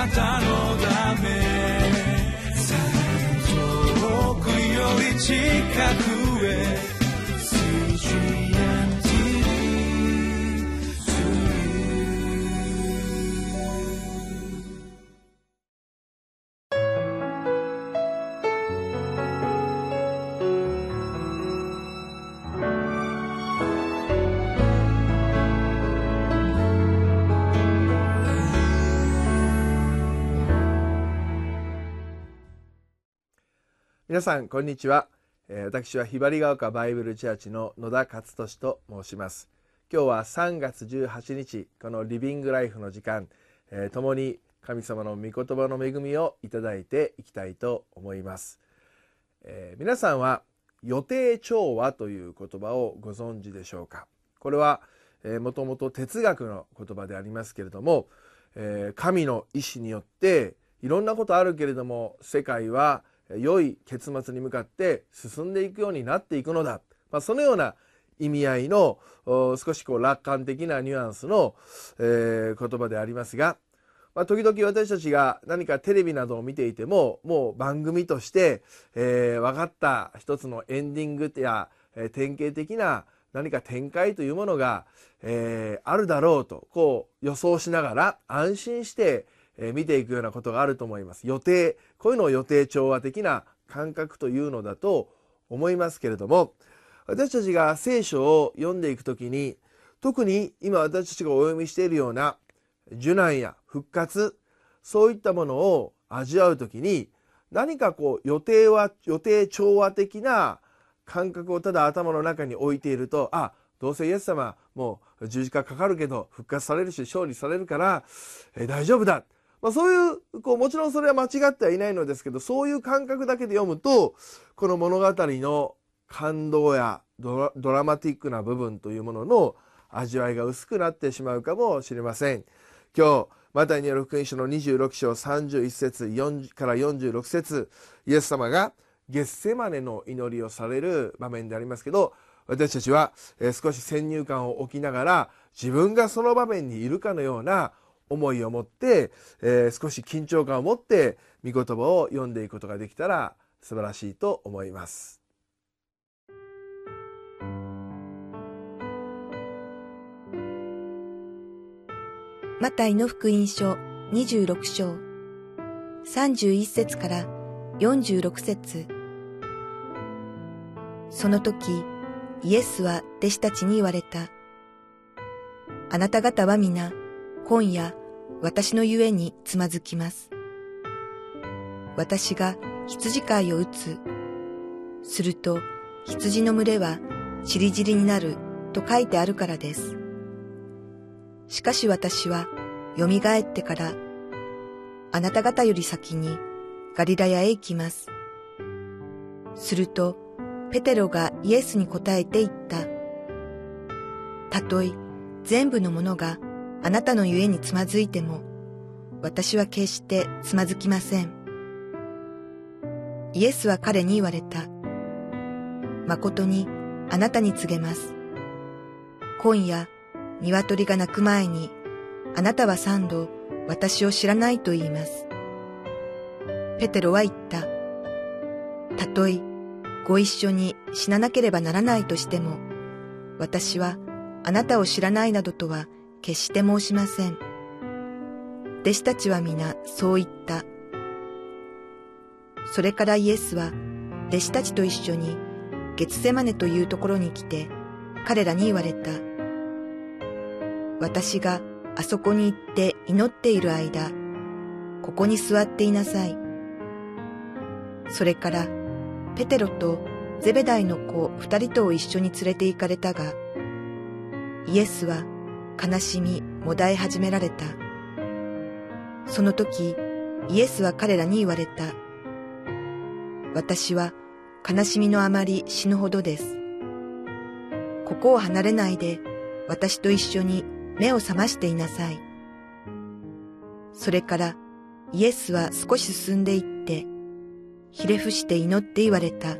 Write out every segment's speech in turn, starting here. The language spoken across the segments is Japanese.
なたのため。遠くより近く。皆さんこんにちは、え、私はひばりが丘バイブルチャーチの野田勝利と申します。今日は3月18日このリビングライフの時間、え、共に神様の御言葉の恵みをいただいていきたいと思います、えー、皆さんは予定調和という言葉をご存知でしょうか？これは、えー、もともと哲学の言葉でありますけれども、えー、神の意志によっていろんなことあるけれども世界は良い結末に向かって進んでいくようになっていくのだ、まあ、そのような意味合いの少しこう楽観的なニュアンスの、えー、言葉でありますが、まあ、時々私たちが何かテレビなどを見ていてももう番組として、えー、分かった一つのエンディングや、えー、典型的な何か展開というものが、えー、あるだろうとこう予想しながら安心してえ見ていくようなことがあると思います。予定、こういうのを予定調和的な感覚というのだと思いますけれども、私たちが聖書を読んでいくときに、特に今私たちがお読みしているような受難や復活、そういったものを味わうときに、何かこう予定は、予定調和的な感覚をただ頭の中に置いていると、あ、どうせイエス様もう十字架かかるけど復活されるし勝利されるから、え大丈夫だ。まあ、そういう、こう、もちろんそれは間違ってはいないのですけど、そういう感覚だけで読むと、この物語の感動やドラマティックな部分というものの味わいが薄くなってしまうかもしれません。今日、マタイによる福音書の26章31節4から46節イエス様がゲッセマネの祈りをされる場面でありますけど、私たちは少し先入観を置きながら自分がその場面にいるかのような思いを持って、えー、少し緊張感を持って御言葉を読んでいくことができたら素晴らしいと思います。マタイの福音書26章31節から46節その時、イエスは弟子たちに言われた。あなた方は皆、今夜、私のゆえにつまずきます。私が羊飼いを打つ。すると羊の群れはちりぢりになると書いてあるからです。しかし私は蘇ってからあなた方より先にガリラヤへ行きます。するとペテロがイエスに答えて言った。たとえ全部のものがあなたのゆえにつまずいても、私は決してつまずきません。イエスは彼に言われた。誠にあなたに告げます。今夜、鶏が鳴く前に、あなたは三度私を知らないと言います。ペテロは言った。たとえご一緒に死ななければならないとしても、私はあなたを知らないなどとは決して申しません。弟子たちは皆そう言った。それからイエスは弟子たちと一緒にゲツセマネというところに来て彼らに言われた。私があそこに行って祈っている間、ここに座っていなさい。それからペテロとゼベダイの子二人とを一緒に連れて行かれたが、イエスは悲しみ、もだえ始められた。その時、イエスは彼らに言われた。私は悲しみのあまり死ぬほどです。ここを離れないで、私と一緒に目を覚ましていなさい。それからイエスは少し進んでいって、ひれ伏して祈って言われた。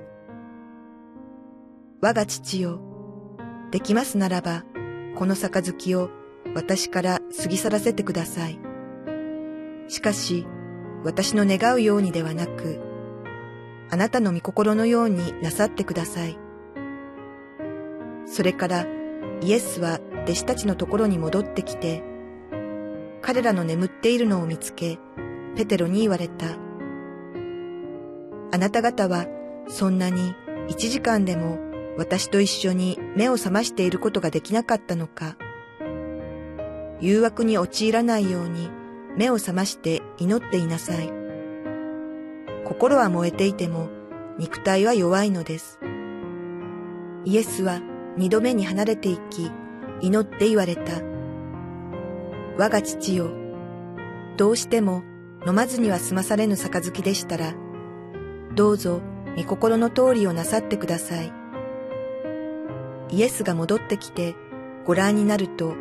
我が父よ、できますならば、この杯を私から過ぎ去らせてください。しかし、私の願うようにではなく、あなたの御心のようになさってください。それからイエスは弟子たちのところに戻ってきて、彼らの眠っているのを見つけ、ペテロに言われた。あなた方はそんなに一時間でも私と一緒に目を覚ましていることができなかったのか。誘惑に陥らないように目を覚まして祈っていなさい。心は燃えていても肉体は弱いのです。イエスは二度目に離れていき、祈って言われた。我が父よ、どうしても飲まずには済まされぬ杯でしたら、どうぞ御心の通りをなさってください。イエスが戻ってきてご覧になると、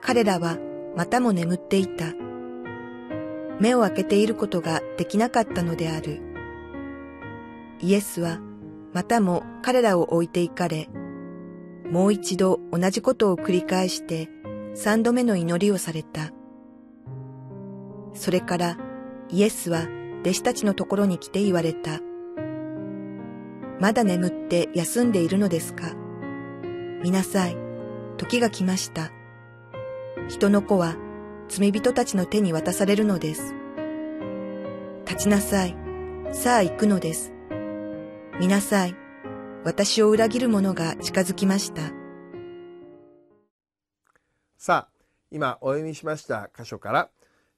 彼らはまたも眠っていた。目を開けていることができなかったのである。イエスはまたも彼らを置いて行かれ、もう一度同じことを繰り返して三度目の祈りをされた。それからイエスは弟子たちのところに来て言われた。まだ眠って休んでいるのですか？見なさい。時が来ました。人の子は罪人たちの手に渡されるのです。立ちなさい。さあ行くのです。見なさい。私を裏切る者が近づきました。さあ、今お読みしました箇所から、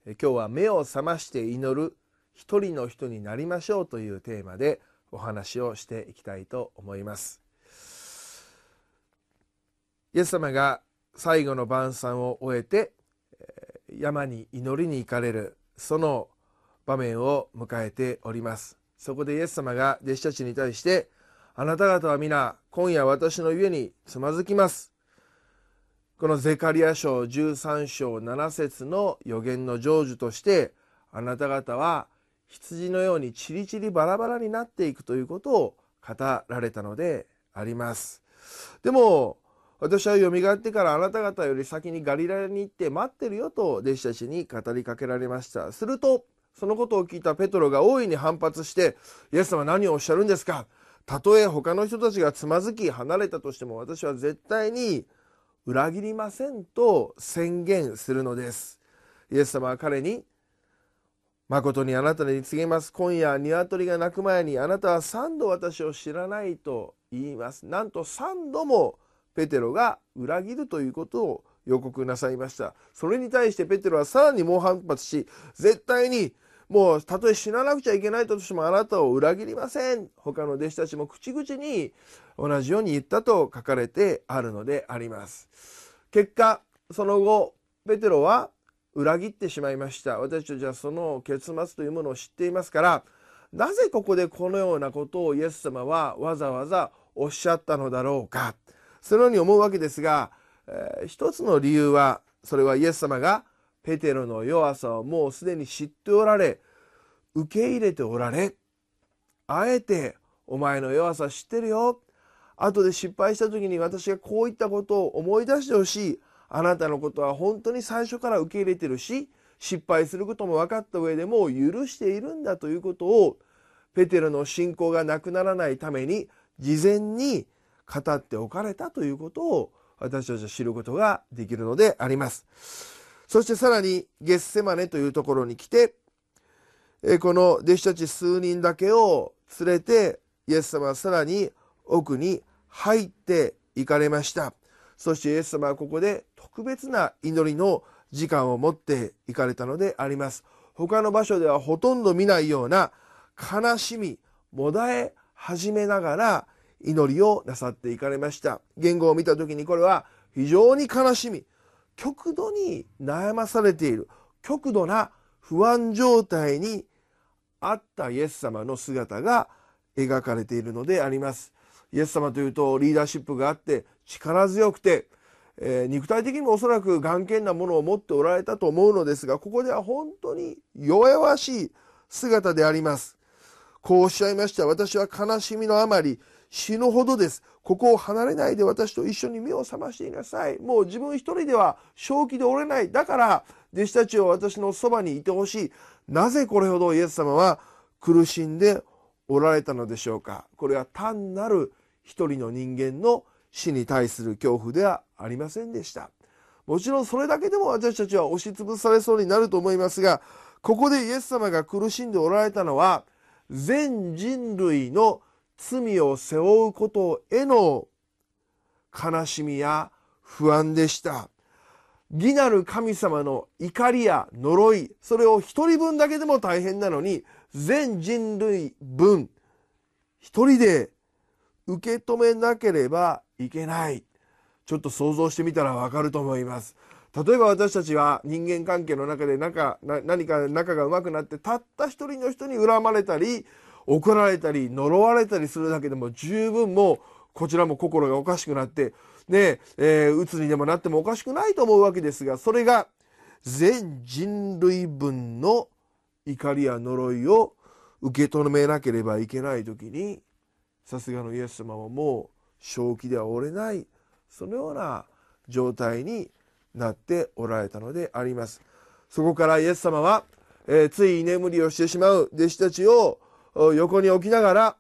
今日は目を覚まして祈る一人の人になりましょうというテーマでお話をしていきたいと思います。イエス様が最後の晩餐を終えて山に祈りに行かれるその場面を迎えております。そこでイエス様が弟子たちに対してあなた方は皆今夜私の家につまずきます。このゼカリア書13章7節の予言の成就としてあなた方は羊のようにチリチリバラバラになっていくということを語られたのであります。でも私は蘇ってからあなた方より先にガリラヤに行って待ってるよと弟子たちに語りかけられました。するとそのことを聞いたペトロが大いに反発してイエス様何をおっしゃるんですか？たとえ他の人たちがつまずき離れたとしても私は絶対に裏切りませんと宣言するのです。イエス様は彼に誠にあなたに告げます。今夜、鶏が鳴く前にあなたは三度私を知らないと言います。なんと三度もペテロが裏切るということを予告なさいました。それに対してペテロはさらに猛反発し、絶対にもうたとえ死ななくちゃいけないとしてもあなたを裏切りません。他の弟子たちも口々に同じように言ったと書かれてあるのであります。結果、その後、ペテロは裏切ってしまいました。私たちはその結末というものを知っていますから、なぜここでこのようなことをイエス様はわざわざおっしゃったのだろうか。そのように思うわけですが、えー、一つの理由は、それはイエス様がペテロの弱さをもうすでに知っておられ、受け入れておられ、あえてお前の弱さ知ってるよ。後で失敗した時に私がこういったことを思い出してほしい。あなたのことは本当に最初から受け入れてるし、失敗することも分かった上でもう許しているんだということを、ペテロの信仰がなくならないために、事前に語っておかれたということを私たちは知ることができるのであります。そしてさらにゲッセマネというところに来て、この弟子たち数人だけを連れてイエス様はさらに奥に入って行かれました。そしてイエス様はここで特別な祈りの時間を持って行かれたのであります。他の場所ではほとんど見ないような悲しみ、もだえ始めながら祈りをなさっていかれました。言語を見た時にこれは非常に悲しみ、極度に悩まされている、極度な不安状態にあったイエス様の姿が描かれているのであります。イエス様というとリーダーシップがあって力強くて、えー、肉体的にもおそらく眼見なものを持っておられたと思うのですがここでは本当に弱々しい姿であります。こうおっしゃいました。私は悲しみのあまり死ぬほどです。ここを離れないで私と一緒に目を覚ましていなさい。もう自分一人では正気で折れない。だから弟子たちを私のそばにいてほしい。なぜこれほどイエス様は苦しんでおられたのでしょうか。これは単なる一人の人間の死に対する恐怖ではありませんでした。もちろんそれだけでも私たちは押しつぶされそうになると思いますが、ここでイエス様が苦しんでおられたのは、全人類の罪を背負うことへの悲しみや不安でした。義なる神様の怒りや呪い、それを一人分だけでも大変なのに、全人類分、一人で受け止めなければいけない。ちょっと想像してみたらわかると思います。例えば私たちは人間関係の中で仲何か仲がうまくなってたった一人の人に恨まれたり怒られたり呪われたりするだけでも十分もうこちらも心がおかしくなってねえー、鬱にでもなってもおかしくないと思うわけですがそれが全人類分の怒りや呪いを受け止めなければいけない時にさすがのイエス様はもう正気では折れないそのような状態になっておられたのであります。そこからイエス様は、えー、つい居眠りをしてしまう弟子たちを横に置きながら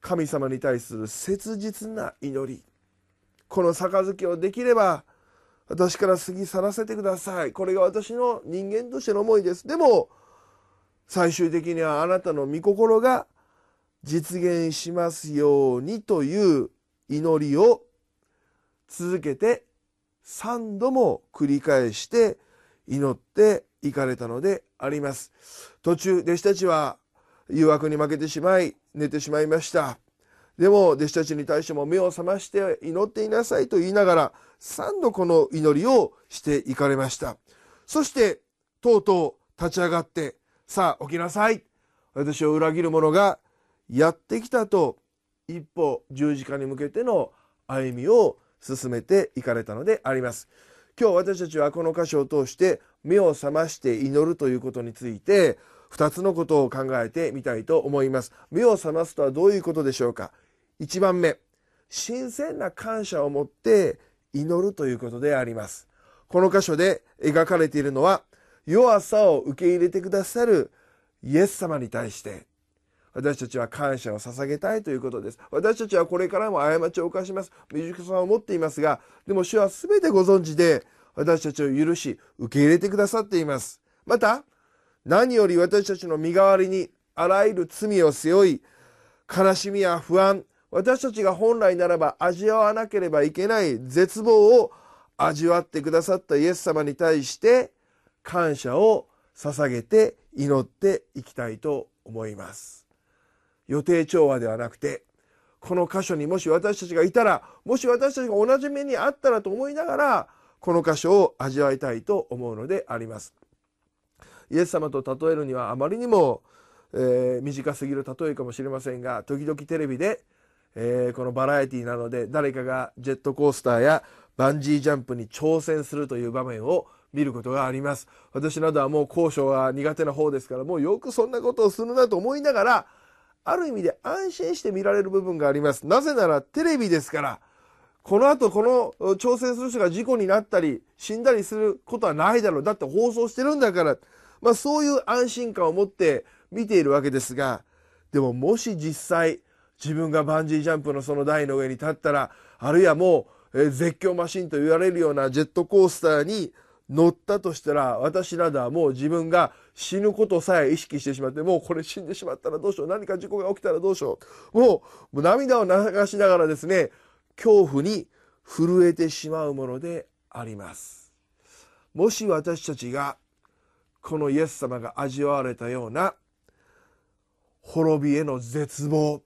神様に対する切実な祈り。この杯をできれば私から過ぎ去らせてください。これが私の人間としての思いです。でも最終的にはあなたの御心が実現しますようにという祈りを続けて3度も繰り返して祈っていかれたのであります。途中弟子たちは誘惑に負けてしまい寝てしまいました。でも弟子たちに対しても目を覚まして祈っていなさいと言いながら3度この祈りをしていかれました。そしてとうとう立ち上がってさあ起きなさい。私を裏切る者がやってきたと一歩十字架に向けての歩みを進めていかれたのであります。今日私たちはこの箇所を通して目を覚まして祈るということについて2つのことを考えてみたいと思います。目を覚ますとはどういうことでしょうか ?1 番目、新鮮な感謝を持って祈るということであります。この箇所で描かれているのは弱さを受け入れてくださるイエス様に対して私たちは感謝を捧げたいということです。私たちはこれからも過ちを犯します。未熟さんを持っていますが、でも主は全てご存知で、私たちを許し、受け入れてくださっています。また、何より私たちの身代わりにあらゆる罪を背負い、悲しみや不安、私たちが本来ならば味わわなければいけない絶望を味わってくださったイエス様に対して感謝を捧げて祈っていきたいと思います。予定調和ではなくてこの箇所にもし私たちがいたらもし私たちが同じ目にあったらと思いながらこの箇所を味わいたいと思うのであります。イエス様と例えるにはあまりにも、えー、短すぎる例えかもしれませんが時々テレビで、えー、このバラエティなので誰かがジェットコースターやバンジージャンプに挑戦するという場面を見ることがあります。私などはもう高所が苦手な方ですからもうよくそんなことをするなと思いながらある意味で安心して見られる部分があります。なぜならテレビですから、この後この挑戦する人が事故になったり死んだりすることはないだろう。だって放送してるんだから。まあそういう安心感を持って見ているわけですが、でももし実際自分がバンジージャンプのその台の上に立ったら、あるいはもう、え絶叫マシンと言われるようなジェットコースターに乗ったとしたら、私などはもう自分が死ぬことさえ意識してしまって、もうこれ死んでしまったらどうしよう。何か事故が起きたらどうしよう。もう涙を流しながらですね、恐怖に震えてしまうものであります。もし私たちがこのイエス様が味わわれたような滅びへの絶望、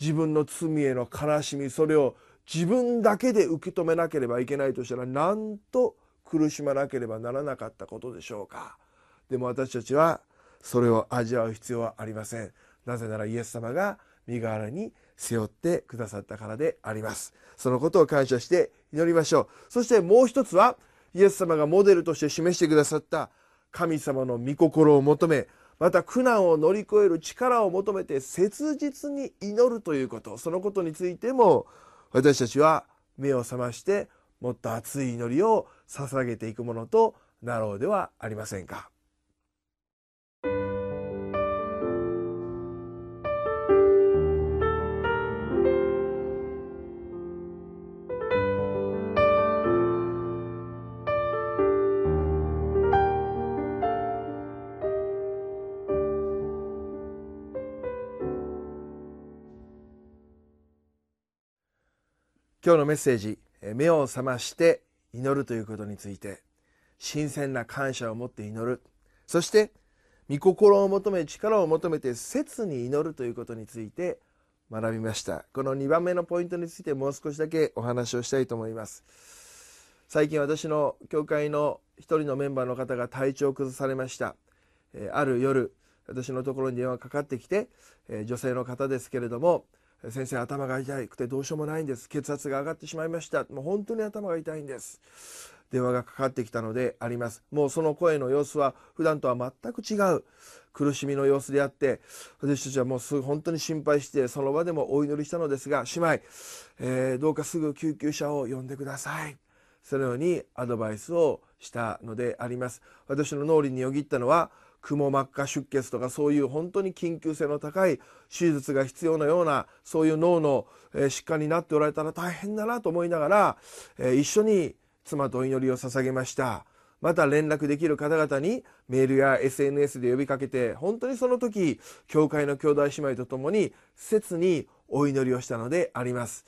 自分の罪への悲しみ、それを自分だけで受け止めなければいけないとしたら、なんと苦しまなければならなかったことでしょうか。でも私たちはそれを味わう必要はありません。なぜならイエス様が身代わりに背負ってくださったからであります。そのことを感謝して祈りましょう。そしてもう一つは、イエス様がモデルとして示してくださった神様の御心を求め、また苦難を乗り越える力を求めて切実に祈るということ、そのことについても私たちは目を覚ましてもっと熱い祈りを捧げていくものとなろうではありませんか。今日のメッセージ目を覚まして祈るということについて新鮮な感謝を持って祈る。そして御心を求め力を求めて切に祈るということについて学びました。この2番目のポイントについてもう少しだけお話をしたいと思います。最近私の教会の一人のメンバーの方が体調を崩されました。ある夜私のところに電話かかってきて女性の方ですけれども先生頭が痛くてどうしようもないんです。血圧が上がってしまいました。もう本当に頭が痛いんです。電話がかかってきたのであります。もうその声の様子は普段とは全く違う。苦しみの様子であって私たちはもうすぐ本当に心配してその場でもお祈りしたのですが姉妹、えー、どうかすぐ救急車を呼んでください。そのようにアドバイスをしたのであります。私の脳裏によぎったのはくも膜下出血とかそういう本当に緊急性の高い手術が必要なようなそういう脳の疾患になっておられたら大変だなと思いながら一緒に妻とお祈りを捧げました。また連絡できる方々にメールや SNS で呼びかけて本当にその時教会の兄弟姉妹と共に切にお祈りをしたのであります、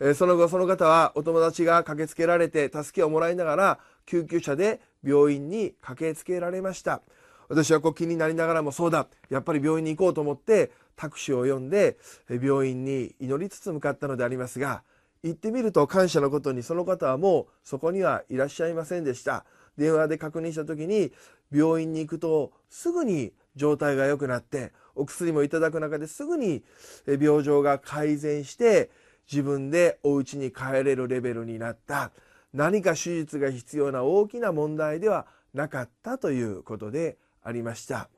えその後その方はお友達が駆けつけられて助けをもらいながら救急車で病院に駆けつけられました。私はこう気になりながらもそうだやっぱり病院に行こうと思ってタクシーを呼んで病院に祈りつつ向かったのでありますが行ってみると感謝のことにその方はもうそこにはいらっしゃいませんでした。電話で確認した時に病院に行くとすぐに状態が良くなってお薬もいただく中ですぐに病状が改善して自分でお家に帰れるレベルになった。何か手術が必要な大きな問題ではなかったということでありました。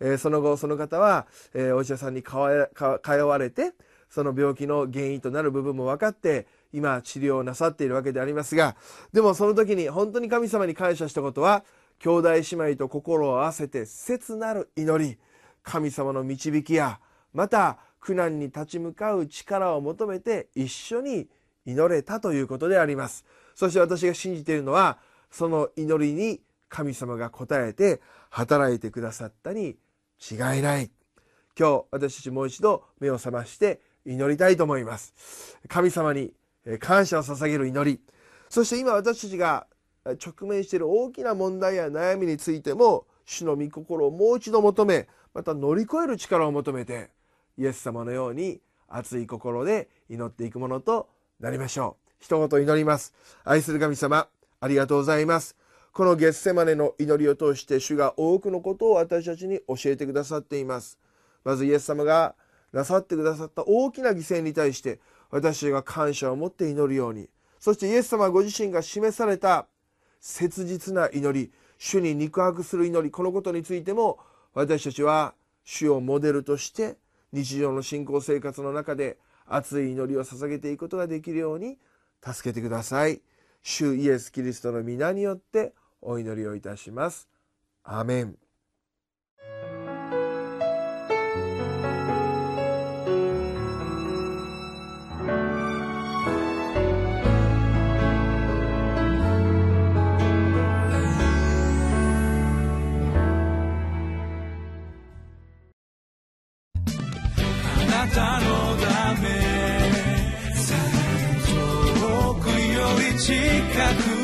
えー、その後その方は、えー、お医者さんに通われてその病気の原因となる部分も分かって今治療をなさっているわけでありますがでもその時に本当に神様に感謝したことは兄弟姉妹と心を合わせて切なる祈り神様の導きやまた苦難に立ち向かう力を求めて一緒に祈れたということでありますそして私が信じているのはその祈りに神様が答えて働いてくださったに違いない。今日私たちもう一度目を覚まして祈りたいと思います。神様に感謝を捧げる祈り。そして今私たちが直面している大きな問題や悩みについても主の御心をもう一度求めまた乗り越える力を求めてイエス様のように熱い心で祈っていくものとなりましょう。一言祈ります。愛する神様ありがとうございます。このゲッセマネの祈りを通して主が多くのことを私たちに教えてくださっていますまずイエス様がなさってくださった大きな犠牲に対して私が感謝を持って祈るようにそしてイエス様ご自身が示された切実な祈り主に肉薄する祈りこのことについても私たちは主をモデルとして日常の信仰生活の中で熱い祈りを捧げていくことができるように助けてください。主イエス・キリストの皆によってお祈りをいたします。アメン。近く